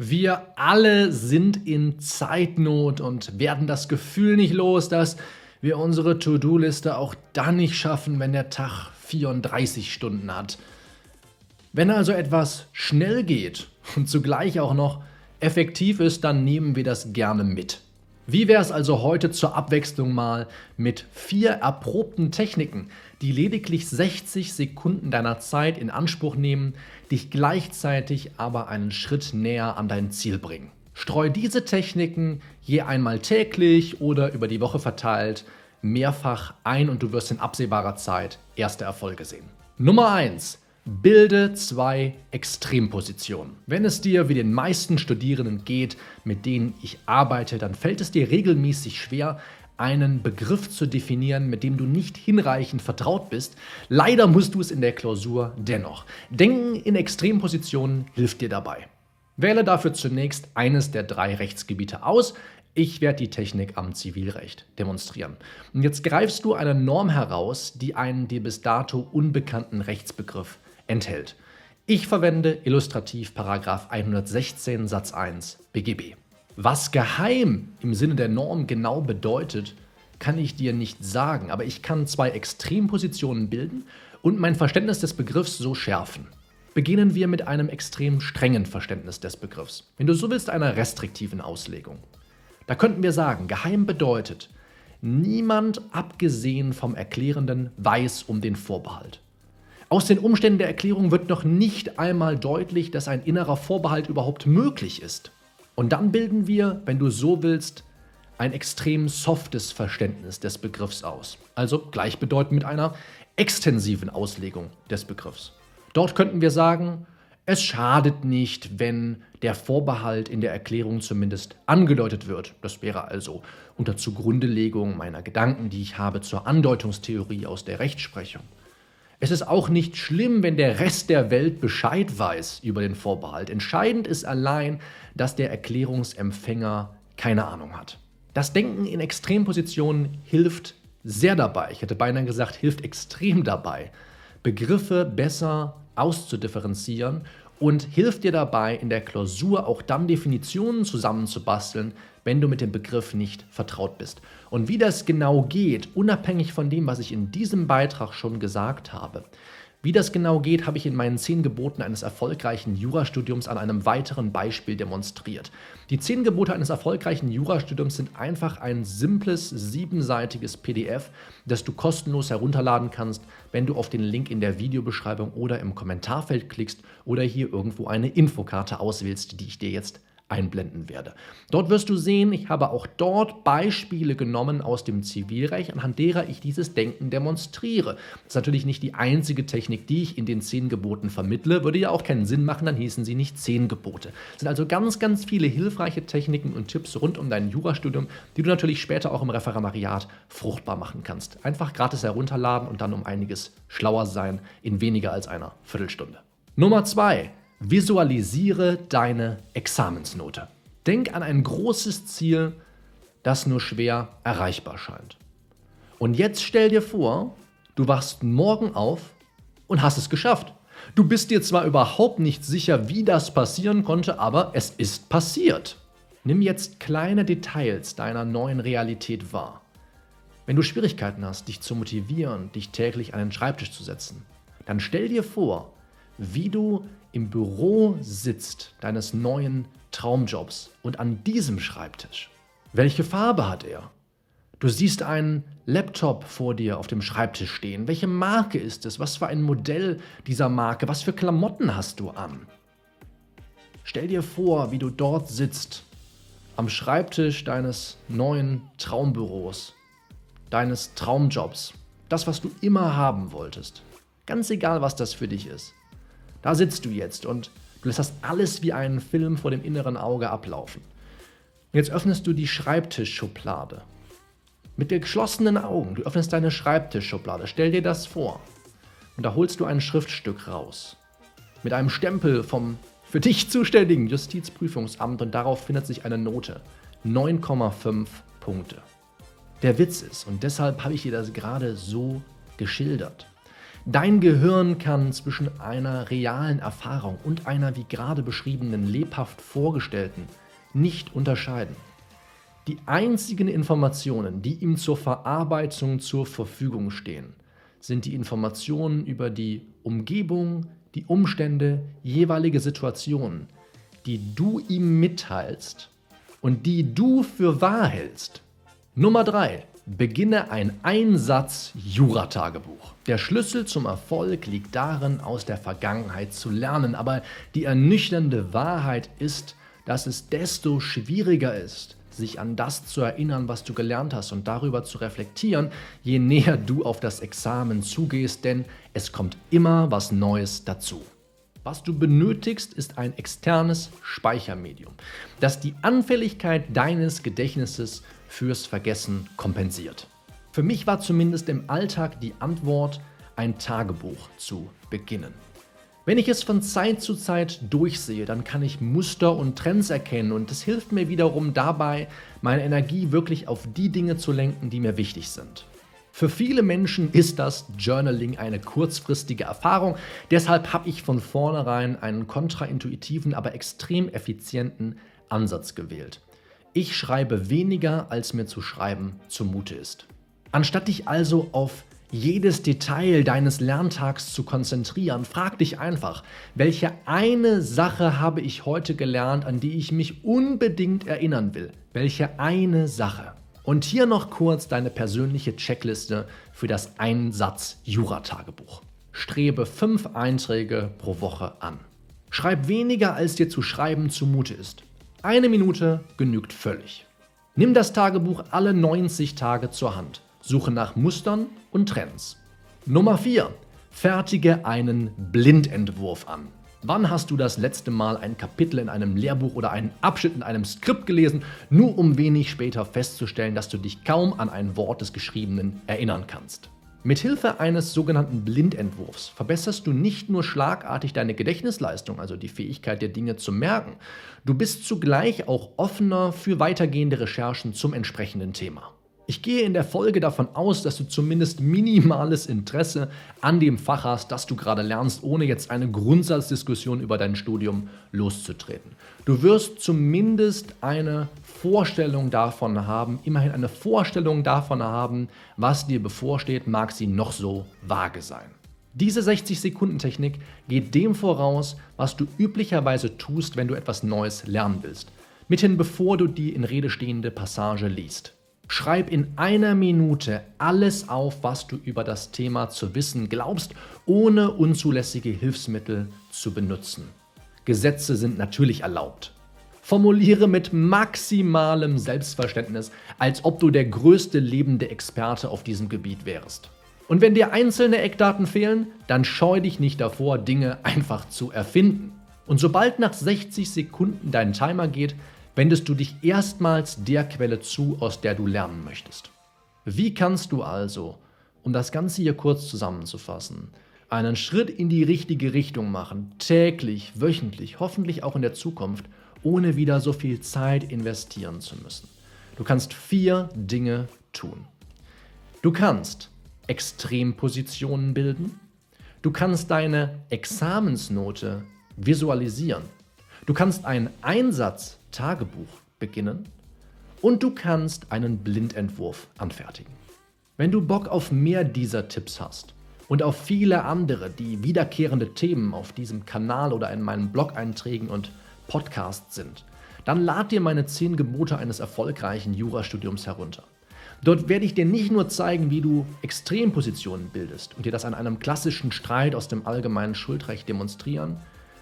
Wir alle sind in Zeitnot und werden das Gefühl nicht los, dass wir unsere To-Do-Liste auch dann nicht schaffen, wenn der Tag 34 Stunden hat. Wenn also etwas schnell geht und zugleich auch noch effektiv ist, dann nehmen wir das gerne mit. Wie wäre es also heute zur Abwechslung mal mit vier erprobten Techniken, die lediglich 60 Sekunden deiner Zeit in Anspruch nehmen, dich gleichzeitig aber einen Schritt näher an dein Ziel bringen? Streu diese Techniken je einmal täglich oder über die Woche verteilt mehrfach ein und du wirst in absehbarer Zeit erste Erfolge sehen. Nummer 1. Bilde zwei Extrempositionen. Wenn es dir wie den meisten Studierenden geht, mit denen ich arbeite, dann fällt es dir regelmäßig schwer, einen Begriff zu definieren, mit dem du nicht hinreichend vertraut bist. Leider musst du es in der Klausur dennoch. Denken in Extrempositionen hilft dir dabei. Wähle dafür zunächst eines der drei Rechtsgebiete aus. Ich werde die Technik am Zivilrecht demonstrieren. Und jetzt greifst du eine Norm heraus, die einen dir bis dato unbekannten Rechtsbegriff enthält. Ich verwende illustrativ Paragraph 116 Satz 1 BGB. Was geheim im Sinne der Norm genau bedeutet, kann ich dir nicht sagen, aber ich kann zwei Extrempositionen bilden und mein Verständnis des Begriffs so schärfen. Beginnen wir mit einem extrem strengen Verständnis des Begriffs. Wenn du so willst, einer restriktiven Auslegung. Da könnten wir sagen, geheim bedeutet, niemand abgesehen vom Erklärenden weiß um den Vorbehalt. Aus den Umständen der Erklärung wird noch nicht einmal deutlich, dass ein innerer Vorbehalt überhaupt möglich ist. Und dann bilden wir, wenn du so willst, ein extrem softes Verständnis des Begriffs aus. Also gleichbedeutend mit einer extensiven Auslegung des Begriffs. Dort könnten wir sagen, es schadet nicht, wenn der Vorbehalt in der Erklärung zumindest angedeutet wird. Das wäre also unter Zugrundelegung meiner Gedanken, die ich habe zur Andeutungstheorie aus der Rechtsprechung. Es ist auch nicht schlimm, wenn der Rest der Welt Bescheid weiß über den Vorbehalt. Entscheidend ist allein, dass der Erklärungsempfänger keine Ahnung hat. Das Denken in Extrempositionen hilft sehr dabei. Ich hätte beinahe gesagt, hilft extrem dabei, Begriffe besser auszudifferenzieren und hilft dir dabei, in der Klausur auch dann Definitionen zusammenzubasteln, wenn du mit dem Begriff nicht vertraut bist. Und wie das genau geht, unabhängig von dem, was ich in diesem Beitrag schon gesagt habe, wie das genau geht, habe ich in meinen zehn Geboten eines erfolgreichen Jurastudiums an einem weiteren Beispiel demonstriert. Die zehn Gebote eines erfolgreichen Jurastudiums sind einfach ein simples, siebenseitiges PDF, das du kostenlos herunterladen kannst, wenn du auf den Link in der Videobeschreibung oder im Kommentarfeld klickst oder hier irgendwo eine Infokarte auswählst, die ich dir jetzt einblenden werde. Dort wirst du sehen, ich habe auch dort Beispiele genommen aus dem Zivilrecht, anhand derer ich dieses Denken demonstriere. Das ist natürlich nicht die einzige Technik, die ich in den zehn Geboten vermittle. Würde ja auch keinen Sinn machen, dann hießen sie nicht zehn Gebote. Es sind also ganz, ganz viele hilfreiche Techniken und Tipps rund um dein Jurastudium, die du natürlich später auch im Referendariat fruchtbar machen kannst. Einfach gratis herunterladen und dann um einiges schlauer sein in weniger als einer Viertelstunde. Nummer zwei. Visualisiere deine Examensnote. Denk an ein großes Ziel, das nur schwer erreichbar scheint. Und jetzt stell dir vor, du wachst morgen auf und hast es geschafft. Du bist dir zwar überhaupt nicht sicher, wie das passieren konnte, aber es ist passiert. Nimm jetzt kleine Details deiner neuen Realität wahr. Wenn du Schwierigkeiten hast, dich zu motivieren, dich täglich an den Schreibtisch zu setzen, dann stell dir vor, wie du im Büro sitzt deines neuen Traumjobs und an diesem Schreibtisch. Welche Farbe hat er? Du siehst einen Laptop vor dir auf dem Schreibtisch stehen. Welche Marke ist es? Was für ein Modell dieser Marke? Was für Klamotten hast du an? Stell dir vor, wie du dort sitzt, am Schreibtisch deines neuen Traumbüros, deines Traumjobs. Das, was du immer haben wolltest. Ganz egal, was das für dich ist. Da sitzt du jetzt und du lässt das alles wie einen Film vor dem inneren Auge ablaufen. Und jetzt öffnest du die Schreibtischschublade. Mit geschlossenen Augen. Du öffnest deine Schreibtischschublade. Stell dir das vor. Und da holst du ein Schriftstück raus. Mit einem Stempel vom für dich zuständigen Justizprüfungsamt und darauf findet sich eine Note. 9,5 Punkte. Der Witz ist, und deshalb habe ich dir das gerade so geschildert. Dein Gehirn kann zwischen einer realen Erfahrung und einer wie gerade beschriebenen lebhaft vorgestellten nicht unterscheiden. Die einzigen Informationen, die ihm zur Verarbeitung zur Verfügung stehen, sind die Informationen über die Umgebung, die Umstände, jeweilige Situationen, die du ihm mitteilst und die du für wahr hältst. Nummer 3. Beginne ein Einsatz-Jura-Tagebuch. Der Schlüssel zum Erfolg liegt darin, aus der Vergangenheit zu lernen, aber die ernüchternde Wahrheit ist, dass es desto schwieriger ist, sich an das zu erinnern, was du gelernt hast und darüber zu reflektieren, je näher du auf das Examen zugehst, denn es kommt immer was Neues dazu. Was du benötigst, ist ein externes Speichermedium, das die Anfälligkeit deines Gedächtnisses fürs Vergessen kompensiert. Für mich war zumindest im Alltag die Antwort, ein Tagebuch zu beginnen. Wenn ich es von Zeit zu Zeit durchsehe, dann kann ich Muster und Trends erkennen und es hilft mir wiederum dabei, meine Energie wirklich auf die Dinge zu lenken, die mir wichtig sind. Für viele Menschen ist das Journaling eine kurzfristige Erfahrung, deshalb habe ich von vornherein einen kontraintuitiven, aber extrem effizienten Ansatz gewählt. Ich schreibe weniger, als mir zu schreiben zumute ist. Anstatt dich also auf jedes Detail deines Lerntags zu konzentrieren, frag dich einfach, welche eine Sache habe ich heute gelernt, an die ich mich unbedingt erinnern will? Welche eine Sache? Und hier noch kurz deine persönliche Checkliste für das Einsatz-Jura-Tagebuch. Strebe fünf Einträge pro Woche an. Schreib weniger, als dir zu schreiben zumute ist. Eine Minute genügt völlig. Nimm das Tagebuch alle 90 Tage zur Hand. Suche nach Mustern und Trends. Nummer 4. Fertige einen Blindentwurf an. Wann hast du das letzte Mal ein Kapitel in einem Lehrbuch oder einen Abschnitt in einem Skript gelesen, nur um wenig später festzustellen, dass du dich kaum an ein Wort des Geschriebenen erinnern kannst? Mithilfe eines sogenannten Blindentwurfs verbesserst du nicht nur schlagartig deine Gedächtnisleistung, also die Fähigkeit, dir Dinge zu merken, du bist zugleich auch offener für weitergehende Recherchen zum entsprechenden Thema. Ich gehe in der Folge davon aus, dass du zumindest minimales Interesse an dem Fach hast, das du gerade lernst, ohne jetzt eine Grundsatzdiskussion über dein Studium loszutreten. Du wirst zumindest eine Vorstellung davon haben, immerhin eine Vorstellung davon haben, was dir bevorsteht, mag sie noch so vage sein. Diese 60-Sekunden-Technik geht dem voraus, was du üblicherweise tust, wenn du etwas Neues lernen willst. Mithin bevor du die in Rede stehende Passage liest. Schreib in einer Minute alles auf, was du über das Thema zu wissen glaubst, ohne unzulässige Hilfsmittel zu benutzen. Gesetze sind natürlich erlaubt. Formuliere mit maximalem Selbstverständnis, als ob du der größte lebende Experte auf diesem Gebiet wärst. Und wenn dir einzelne Eckdaten fehlen, dann scheu dich nicht davor, Dinge einfach zu erfinden. Und sobald nach 60 Sekunden dein Timer geht, wendest du dich erstmals der Quelle zu, aus der du lernen möchtest. Wie kannst du also, um das Ganze hier kurz zusammenzufassen, einen Schritt in die richtige Richtung machen, täglich, wöchentlich, hoffentlich auch in der Zukunft, ohne wieder so viel Zeit investieren zu müssen? Du kannst vier Dinge tun. Du kannst Extrempositionen bilden, du kannst deine Examensnote visualisieren, du kannst einen Einsatz Tagebuch beginnen und du kannst einen Blindentwurf anfertigen. Wenn du Bock auf mehr dieser Tipps hast und auf viele andere, die wiederkehrende Themen auf diesem Kanal oder in meinen Blog-Einträgen und Podcasts sind, dann lad dir meine 10 Gebote eines erfolgreichen Jurastudiums herunter. Dort werde ich dir nicht nur zeigen, wie du Extrempositionen bildest und dir das an einem klassischen Streit aus dem allgemeinen Schuldrecht demonstrieren.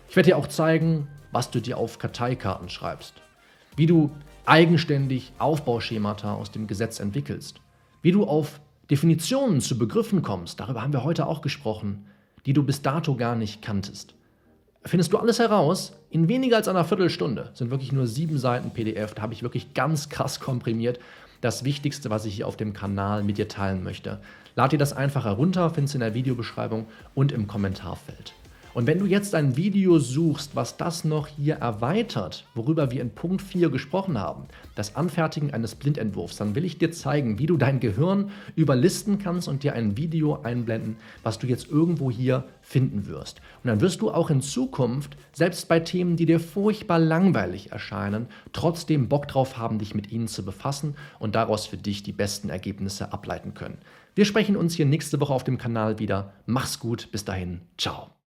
Ich werde dir auch zeigen, was du dir auf Karteikarten schreibst, wie du eigenständig Aufbauschemata aus dem Gesetz entwickelst, wie du auf Definitionen zu Begriffen kommst, darüber haben wir heute auch gesprochen, die du bis dato gar nicht kanntest. Findest du alles heraus in weniger als einer Viertelstunde, sind wirklich nur sieben Seiten PDF, da habe ich wirklich ganz krass komprimiert das Wichtigste, was ich hier auf dem Kanal mit dir teilen möchte. Lad dir das einfach herunter, findest du in der Videobeschreibung und im Kommentarfeld. Und wenn du jetzt ein Video suchst, was das noch hier erweitert, worüber wir in Punkt 4 gesprochen haben, das Anfertigen eines Blindentwurfs, dann will ich dir zeigen, wie du dein Gehirn überlisten kannst und dir ein Video einblenden, was du jetzt irgendwo hier finden wirst. Und dann wirst du auch in Zukunft, selbst bei Themen, die dir furchtbar langweilig erscheinen, trotzdem Bock drauf haben, dich mit ihnen zu befassen und daraus für dich die besten Ergebnisse ableiten können. Wir sprechen uns hier nächste Woche auf dem Kanal wieder. Mach's gut, bis dahin, ciao.